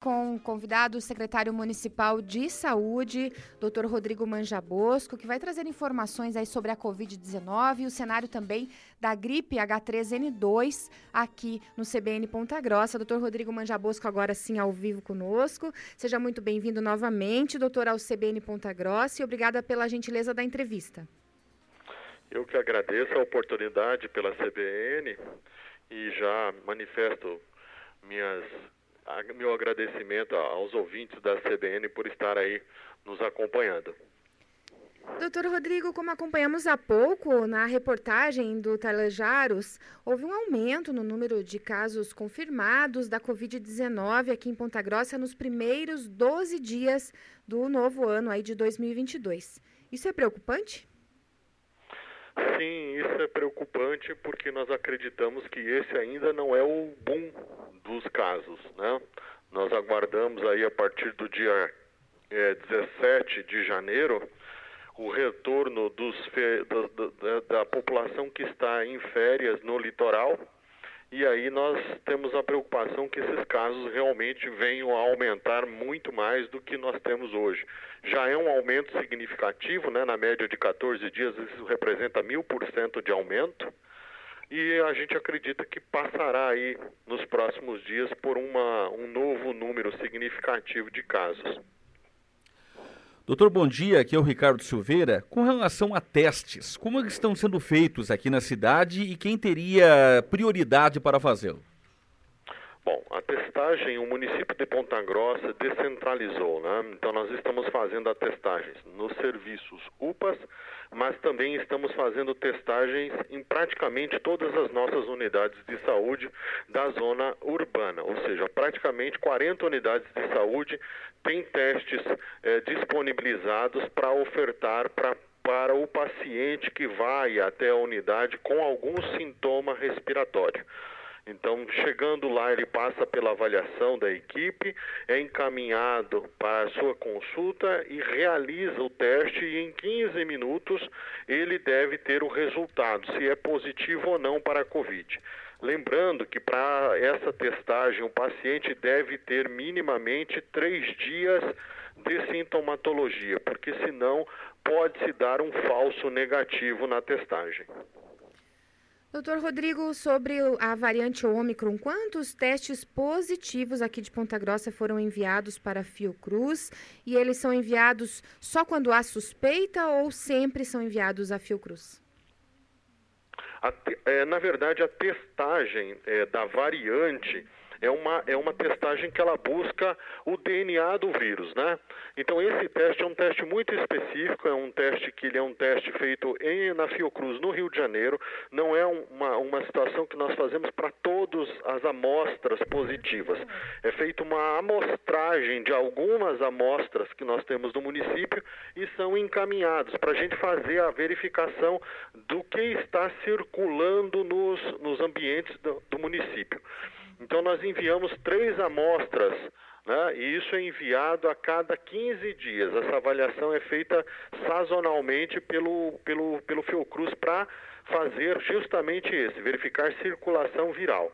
com o convidado o secretário municipal de saúde, Dr. Rodrigo Manjabosco, que vai trazer informações aí sobre a Covid-19 e o cenário também da gripe H3N2 aqui no CBN Ponta Grossa. Dr. Rodrigo Manjabosco agora sim ao vivo conosco. Seja muito bem-vindo novamente, doutor, ao CBN Ponta Grossa e obrigada pela gentileza da entrevista. Eu que agradeço a oportunidade pela CBN e já manifesto minhas meu agradecimento aos ouvintes da CBN por estar aí nos acompanhando. Doutor Rodrigo, como acompanhamos há pouco na reportagem do Telejaros, houve um aumento no número de casos confirmados da Covid-19 aqui em Ponta Grossa nos primeiros 12 dias do novo ano aí de 2022. Isso é preocupante? Sim, isso é preocupante porque nós acreditamos que esse ainda não é o boom dos casos, né? Nós aguardamos aí a partir do dia é, 17 de janeiro o retorno dos, da, da, da população que está em férias no litoral e aí nós temos a preocupação que esses casos realmente venham a aumentar muito mais do que nós temos hoje. Já é um aumento significativo, né? na média de 14 dias, isso representa mil por cento de aumento. E a gente acredita que passará aí nos próximos dias por uma, um novo número significativo de casos. Doutor, bom dia. Aqui é o Ricardo Silveira. Com relação a testes, como estão sendo feitos aqui na cidade e quem teria prioridade para fazê-lo? Bom, a testagem, o município de Ponta Grossa descentralizou, né? Então nós estamos fazendo a testagens nos serviços UPAs, mas também estamos fazendo testagens em praticamente todas as nossas unidades de saúde da zona urbana, ou seja, praticamente 40 unidades de saúde têm testes eh, disponibilizados para ofertar para para o paciente que vai até a unidade com algum sintoma respiratório. Então, chegando lá, ele passa pela avaliação da equipe, é encaminhado para a sua consulta e realiza o teste e em 15 minutos ele deve ter o resultado, se é positivo ou não para a Covid. Lembrando que para essa testagem o paciente deve ter minimamente três dias de sintomatologia, porque senão pode se dar um falso negativo na testagem. Doutor Rodrigo, sobre a variante Ômicron, quantos testes positivos aqui de Ponta Grossa foram enviados para Fiocruz? E eles são enviados só quando há suspeita ou sempre são enviados a Fiocruz? A, é, na verdade, a testagem é, da variante é uma, é uma testagem que ela busca o DNA do vírus, né? Então esse teste é um teste muito específico, é um teste que ele é um teste feito em, na Fiocruz, no Rio de Janeiro, não é uma, uma situação que nós fazemos para todas as amostras positivas. É feita uma amostragem de algumas amostras que nós temos no município e são encaminhados para a gente fazer a verificação do que está circulando nos, nos ambientes do, do município. Então, nós enviamos três amostras, né, e isso é enviado a cada 15 dias. Essa avaliação é feita sazonalmente pelo, pelo, pelo Fiocruz para fazer justamente esse, verificar circulação viral.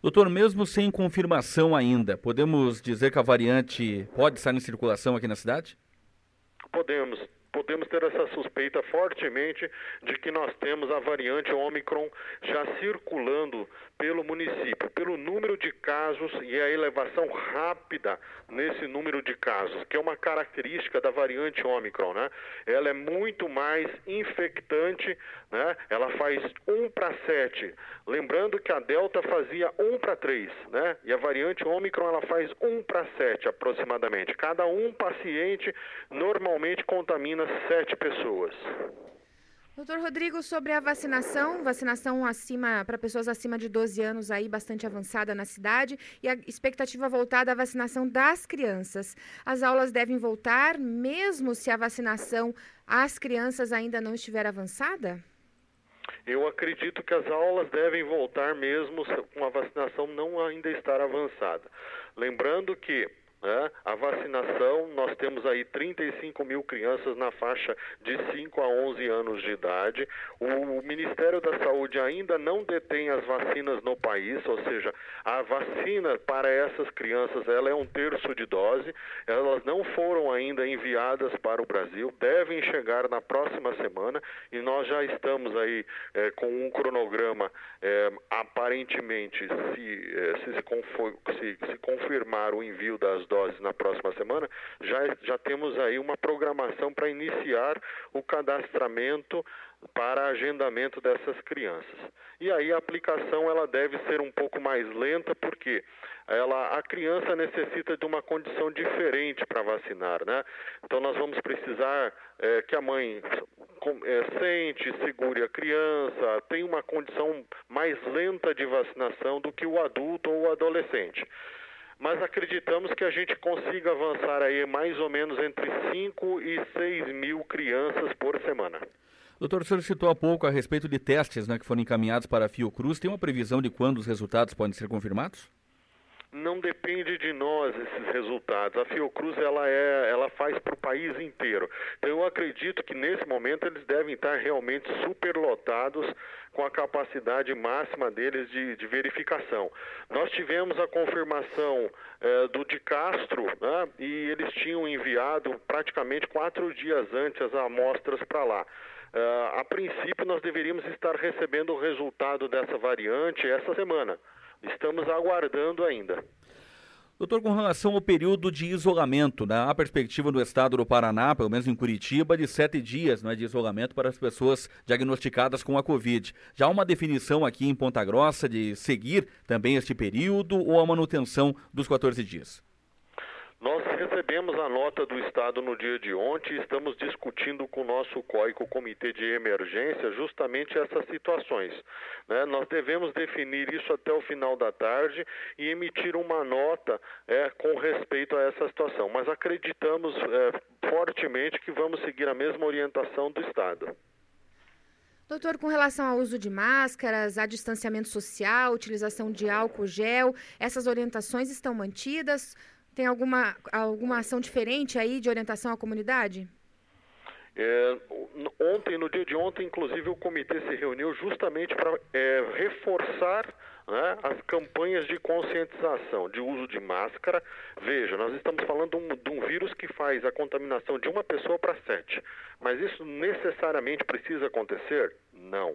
Doutor, mesmo sem confirmação ainda, podemos dizer que a variante pode estar em circulação aqui na cidade? Podemos podemos ter essa suspeita fortemente de que nós temos a variante Omicron já circulando pelo município, pelo número casos e a elevação rápida nesse número de casos, que é uma característica da variante Omicron, né? Ela é muito mais infectante, né? Ela faz 1 para 7. Lembrando que a Delta fazia 1 para 3, né? E a variante Omicron ela faz 1 para 7 aproximadamente. Cada um paciente normalmente contamina 7 pessoas. Doutor Rodrigo, sobre a vacinação, vacinação acima para pessoas acima de 12 anos aí bastante avançada na cidade e a expectativa voltada à vacinação das crianças. As aulas devem voltar mesmo se a vacinação às crianças ainda não estiver avançada? Eu acredito que as aulas devem voltar mesmo com a vacinação não ainda estar avançada. Lembrando que né? A vacinação, nós temos aí 35 mil crianças na faixa de 5 a 11 anos de idade. O Ministério da Saúde ainda não detém as vacinas no país, ou seja, a vacina para essas crianças ela é um terço de dose. Elas não foram ainda enviadas para o Brasil, devem chegar na próxima semana e nós já estamos aí é, com um cronograma é, aparentemente se, é, se, se, se confirmar o envio das doses na próxima semana, já, já temos aí uma programação para iniciar o cadastramento para agendamento dessas crianças. E aí a aplicação ela deve ser um pouco mais lenta porque ela a criança necessita de uma condição diferente para vacinar, né? Então nós vamos precisar é, que a mãe é, sente, segure a criança, tem uma condição mais lenta de vacinação do que o adulto ou o adolescente mas acreditamos que a gente consiga avançar aí mais ou menos entre 5 e 6 mil crianças por semana. Doutor, o senhor citou há pouco a respeito de testes né, que foram encaminhados para a Fiocruz. Tem uma previsão de quando os resultados podem ser confirmados? Não depende de nós esses resultados. A Fiocruz ela é, ela faz para o país inteiro. Então eu acredito que nesse momento eles devem estar realmente superlotados com a capacidade máxima deles de, de verificação. Nós tivemos a confirmação eh, do de Castro né, e eles tinham enviado praticamente quatro dias antes as amostras para lá. Uh, a princípio, nós deveríamos estar recebendo o resultado dessa variante essa semana. Estamos aguardando ainda. Doutor, com relação ao período de isolamento, né, a perspectiva do estado do Paraná, pelo menos em Curitiba, de sete dias né, de isolamento para as pessoas diagnosticadas com a Covid. Já há uma definição aqui em Ponta Grossa de seguir também este período ou a manutenção dos 14 dias? Nós recebemos a nota do Estado no dia de ontem e estamos discutindo com o nosso COI, com o Comitê de Emergência, justamente essas situações. Né? Nós devemos definir isso até o final da tarde e emitir uma nota é, com respeito a essa situação. Mas acreditamos é, fortemente que vamos seguir a mesma orientação do Estado. Doutor, com relação ao uso de máscaras, a distanciamento social, utilização de álcool gel, essas orientações estão mantidas? Tem alguma, alguma ação diferente aí de orientação à comunidade? É, ontem, no dia de ontem, inclusive, o comitê se reuniu justamente para é, reforçar né, as campanhas de conscientização, de uso de máscara. Veja, nós estamos falando de um, de um vírus que faz a contaminação de uma pessoa para sete. Mas isso necessariamente precisa acontecer? Não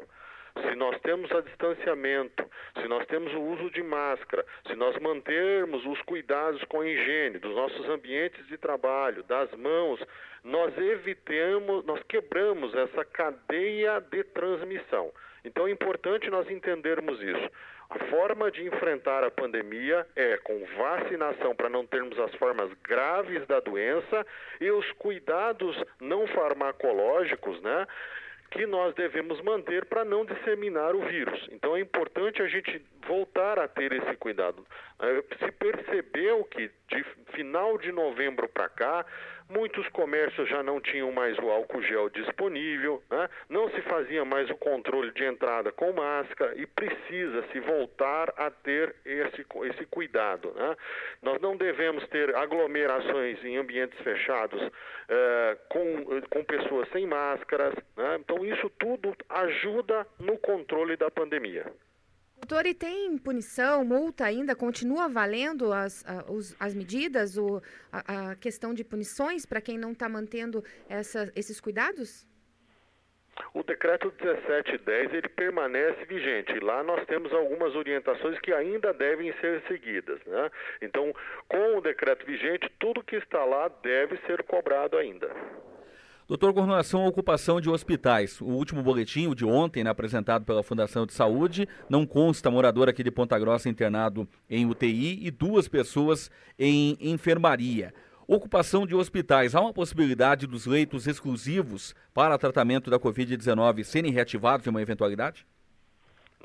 se nós temos a distanciamento, se nós temos o uso de máscara, se nós mantermos os cuidados com a higiene dos nossos ambientes de trabalho, das mãos, nós evitamos, nós quebramos essa cadeia de transmissão. Então é importante nós entendermos isso. A forma de enfrentar a pandemia é com vacinação para não termos as formas graves da doença e os cuidados não farmacológicos, né? Que nós devemos manter para não disseminar o vírus. Então é importante a gente voltar a ter esse cuidado. É, se percebeu que de final de novembro para cá, muitos comércios já não tinham mais o álcool gel disponível, né? não se fazia mais o controle de entrada com máscara e precisa se voltar a ter esse, esse cuidado. Né? Nós não devemos ter aglomerações em ambientes fechados é, com, com pessoas sem máscaras. Né? Então, isso tudo ajuda no controle da pandemia. Doutor, e tem punição, multa ainda? Continua valendo as, as, as medidas, o, a, a, questão de punições para quem não está mantendo essa, esses cuidados? O decreto 1710 ele permanece vigente. Lá nós temos algumas orientações que ainda devem ser seguidas. Né? Então, com o decreto vigente, tudo que está lá deve ser cobrado ainda. Doutor, com relação à ocupação de hospitais, o último boletim, o de ontem, né, apresentado pela Fundação de Saúde, não consta morador aqui de Ponta Grossa internado em UTI e duas pessoas em enfermaria. Ocupação de hospitais, há uma possibilidade dos leitos exclusivos para tratamento da Covid-19 serem reativados em uma eventualidade?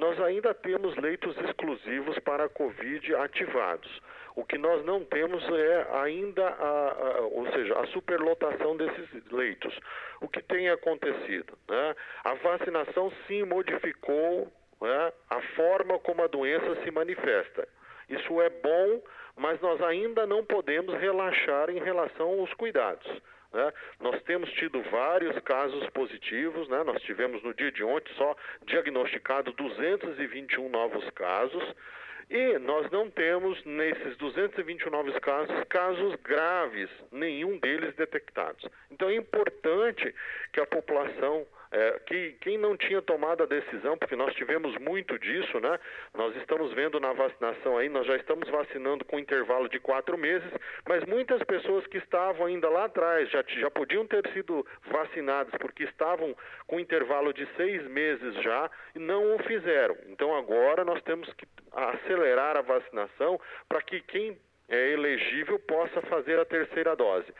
nós ainda temos leitos exclusivos para a Covid ativados. O que nós não temos é ainda, a, a, ou seja, a superlotação desses leitos. O que tem acontecido? Né? A vacinação sim modificou né, a forma como a doença se manifesta. Isso é bom, mas nós ainda não podemos relaxar em relação aos cuidados. Né? Nós temos tido vários casos positivos, né? nós tivemos no dia de ontem só diagnosticado 221 novos casos. E nós não temos, nesses 229 casos, casos graves, nenhum deles detectados. Então é importante que a população é, que quem não tinha tomado a decisão, porque nós tivemos muito disso, né? Nós estamos vendo na vacinação aí, nós já estamos vacinando com intervalo de quatro meses, mas muitas pessoas que estavam ainda lá atrás já, já podiam ter sido vacinadas porque estavam com intervalo de seis meses já e não o fizeram. Então agora nós temos que acelerar a vacinação para que quem é elegível possa fazer a terceira dose.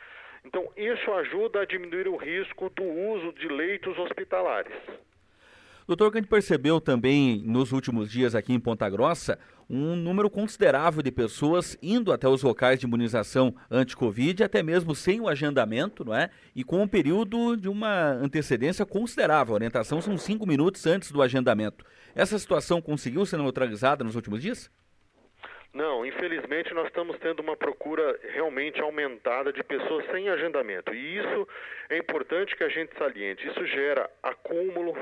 Então, isso ajuda a diminuir o risco do uso de leitos hospitalares. Doutor, que a gente percebeu também nos últimos dias aqui em Ponta Grossa um número considerável de pessoas indo até os locais de imunização anti-Covid, até mesmo sem o agendamento, não é? E com um período de uma antecedência considerável. A orientação são cinco minutos antes do agendamento. Essa situação conseguiu ser neutralizada nos últimos dias? Não, infelizmente nós estamos tendo uma procura realmente aumentada de pessoas sem agendamento. E isso é importante que a gente saliente. Isso gera acúmulo,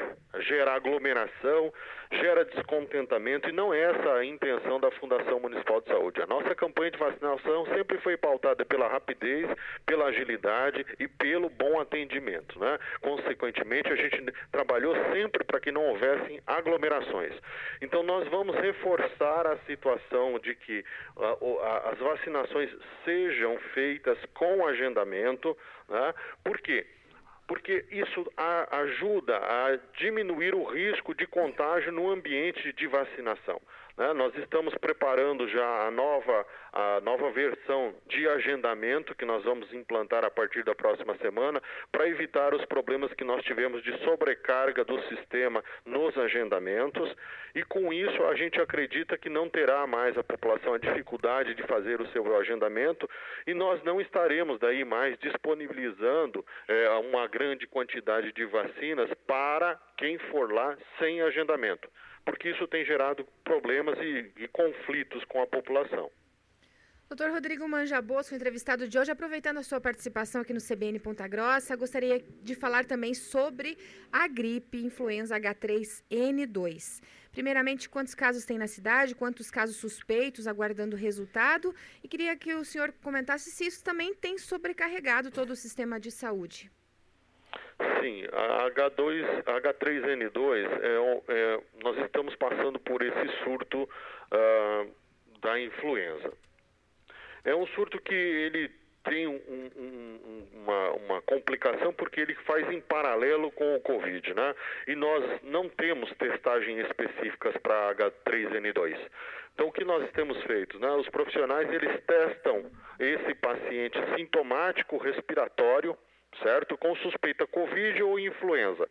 gera aglomeração, gera descontentamento e não é essa a intenção da Fundação Municipal de Saúde. A nossa campanha de vacinação sempre foi pautada pela rapidez, pela agilidade e pelo bom atendimento. Né? Consequentemente, a gente trabalhou sempre para que não houvessem aglomerações. Então, nós vamos reforçar a situação de que uh, as vacinações sejam feitas com agendamento. Né? Por quê? Porque isso a, ajuda a diminuir o risco de contágio no ambiente de vacinação. Né? Nós estamos preparando já a nova, a nova versão de agendamento que nós vamos implantar a partir da próxima semana para evitar os problemas que nós tivemos de sobrecarga do sistema nos agendamentos e com isso a gente acredita que não terá mais a população a dificuldade de fazer o seu agendamento e nós não estaremos daí mais disponibilizando é, uma grande quantidade de vacinas para quem for lá sem agendamento porque isso tem gerado problemas e, e conflitos com a população. Doutor Rodrigo Manja Bosco, entrevistado de hoje, aproveitando a sua participação aqui no CBN Ponta Grossa, gostaria de falar também sobre a gripe influenza H3N2. Primeiramente, quantos casos tem na cidade, quantos casos suspeitos aguardando resultado, e queria que o senhor comentasse se isso também tem sobrecarregado todo o sistema de saúde. Sim, a H2, H3N2, é, é, nós estamos passando por esse surto uh, da influenza. É um surto que ele tem um, um, uma, uma, complicação porque ele faz em paralelo com o Covid, né? E nós não temos testagem específicas para H3N2. Então, o que nós temos feito? Né? Os profissionais, eles testam esse paciente sintomático respiratório, certo? Com suspeita Covid ou influenza.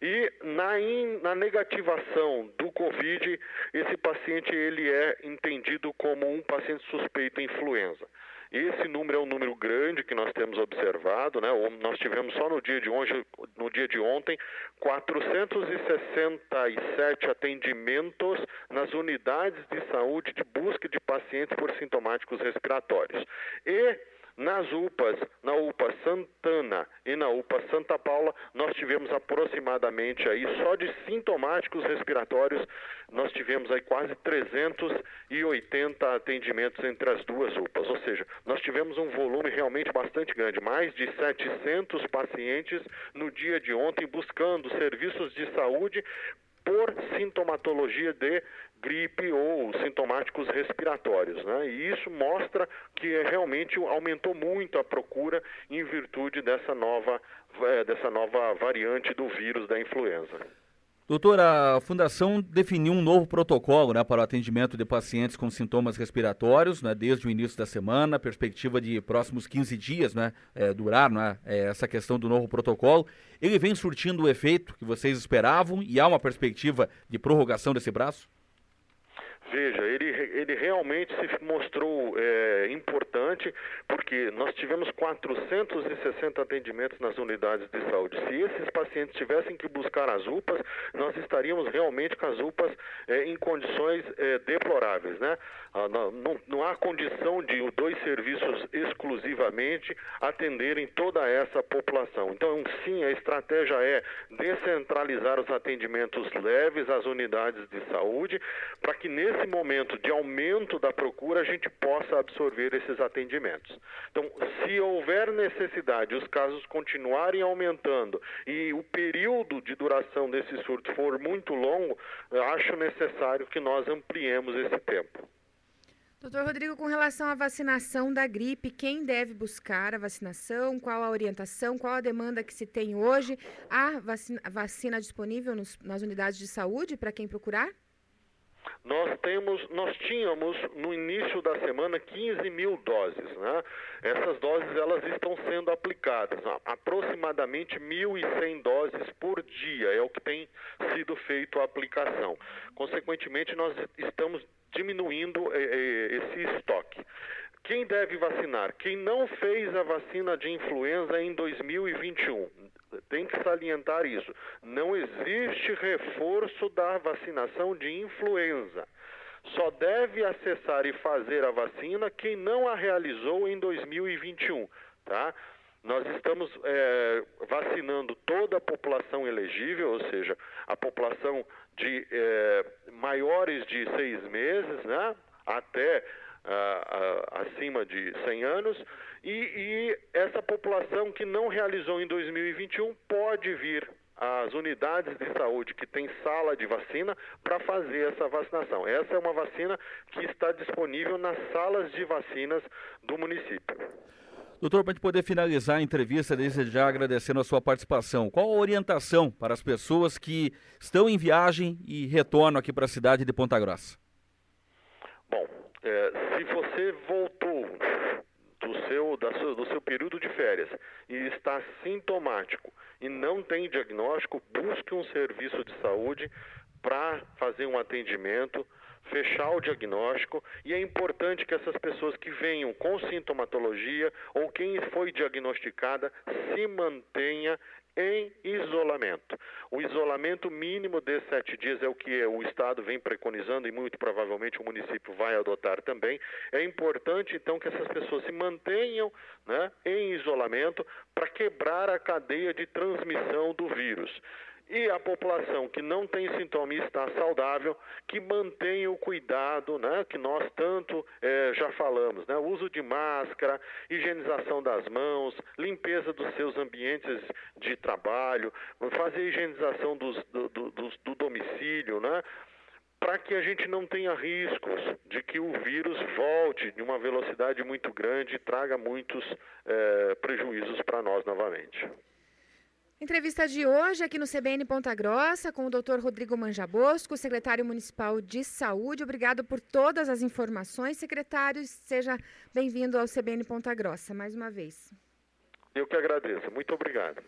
E na, in, na negativação do Covid, esse paciente ele é entendido como um paciente suspeito influenza. Esse número é um número grande que nós temos observado, né? Nós tivemos só no dia de hoje, no dia de ontem, 467 atendimentos nas unidades de saúde de busca de pacientes por sintomáticos respiratórios. E nas UPAs, na UPA Santana e na UPA Santa Paula, nós tivemos aproximadamente aí só de sintomáticos respiratórios, nós tivemos aí quase 380 atendimentos entre as duas UPAs, ou seja, nós tivemos um volume realmente bastante grande, mais de 700 pacientes no dia de ontem buscando serviços de saúde por sintomatologia de gripe ou sintomáticos respiratórios. Né? E isso mostra que realmente aumentou muito a procura em virtude dessa nova, eh, dessa nova variante do vírus da influenza. Doutor, a Fundação definiu um novo protocolo né, para o atendimento de pacientes com sintomas respiratórios, né, desde o início da semana, perspectiva de próximos 15 dias né, é, durar né, é, essa questão do novo protocolo. Ele vem surtindo o efeito que vocês esperavam e há uma perspectiva de prorrogação desse braço? Veja, ele, ele realmente se mostrou é, importante porque nós tivemos 460 atendimentos nas unidades de saúde. Se esses pacientes tivessem que buscar as UPAs, nós estaríamos realmente com as UPAs é, em condições é, deploráveis, né? Ah, não, não, há condição de dois serviços exclusivamente atenderem toda essa população. Então, sim, a estratégia é descentralizar os atendimentos leves às unidades de saúde, para que nesse momento de aumento da procura a gente possa absorver esses atendimentos. Então, se houver necessidade, os casos continuarem aumentando e o período de duração desse surto for muito longo, acho necessário que nós ampliemos esse tempo. Doutor Rodrigo, com relação à vacinação da gripe, quem deve buscar a vacinação? Qual a orientação? Qual a demanda que se tem hoje? Há vacina, vacina disponível nos, nas unidades de saúde para quem procurar? Nós temos, nós tínhamos no início da semana 15 mil doses, né? Essas doses elas estão sendo aplicadas, aproximadamente 1.100 doses por dia é o que tem sido feito a aplicação. Consequentemente, nós estamos diminuindo eh, eh, esse estoque. Quem deve vacinar? Quem não fez a vacina de influenza em 2021. Salientar isso. Não existe reforço da vacinação de influenza. Só deve acessar e fazer a vacina quem não a realizou em 2021, tá? Nós estamos é, vacinando toda a população elegível, ou seja, a população de é, maiores de seis meses, né, até acima de 100 anos, e, e essa população que não realizou em 2021 pode vir às unidades de saúde que tem sala de vacina para fazer essa vacinação. Essa é uma vacina que está disponível nas salas de vacinas do município. Doutor, para a gente poder finalizar a entrevista, desde já agradecendo a sua participação, qual a orientação para as pessoas que estão em viagem e retornam aqui para a cidade de Ponta Grossa? Bom, é, se você voltou do seu período de férias e está sintomático e não tem diagnóstico, busque um serviço de saúde para fazer um atendimento fechar o diagnóstico e é importante que essas pessoas que venham com sintomatologia ou quem foi diagnosticada se mantenha em isolamento. O isolamento mínimo de sete dias é o que o Estado vem preconizando e muito provavelmente o município vai adotar também. É importante então que essas pessoas se mantenham né, em isolamento para quebrar a cadeia de transmissão do vírus e a população que não tem sintoma e está saudável, que mantenha o cuidado, né, que nós tanto é, já falamos, né, uso de máscara, higienização das mãos, limpeza dos seus ambientes de trabalho, fazer higienização dos, do, do, do, do domicílio, né, para que a gente não tenha riscos de que o vírus volte de uma velocidade muito grande e traga muitos é, prejuízos para nós novamente. Entrevista de hoje aqui no CBN Ponta Grossa com o Dr. Rodrigo Manjabosco, secretário municipal de saúde. Obrigado por todas as informações, secretário. Seja bem-vindo ao CBN Ponta Grossa mais uma vez. Eu que agradeço. Muito obrigado.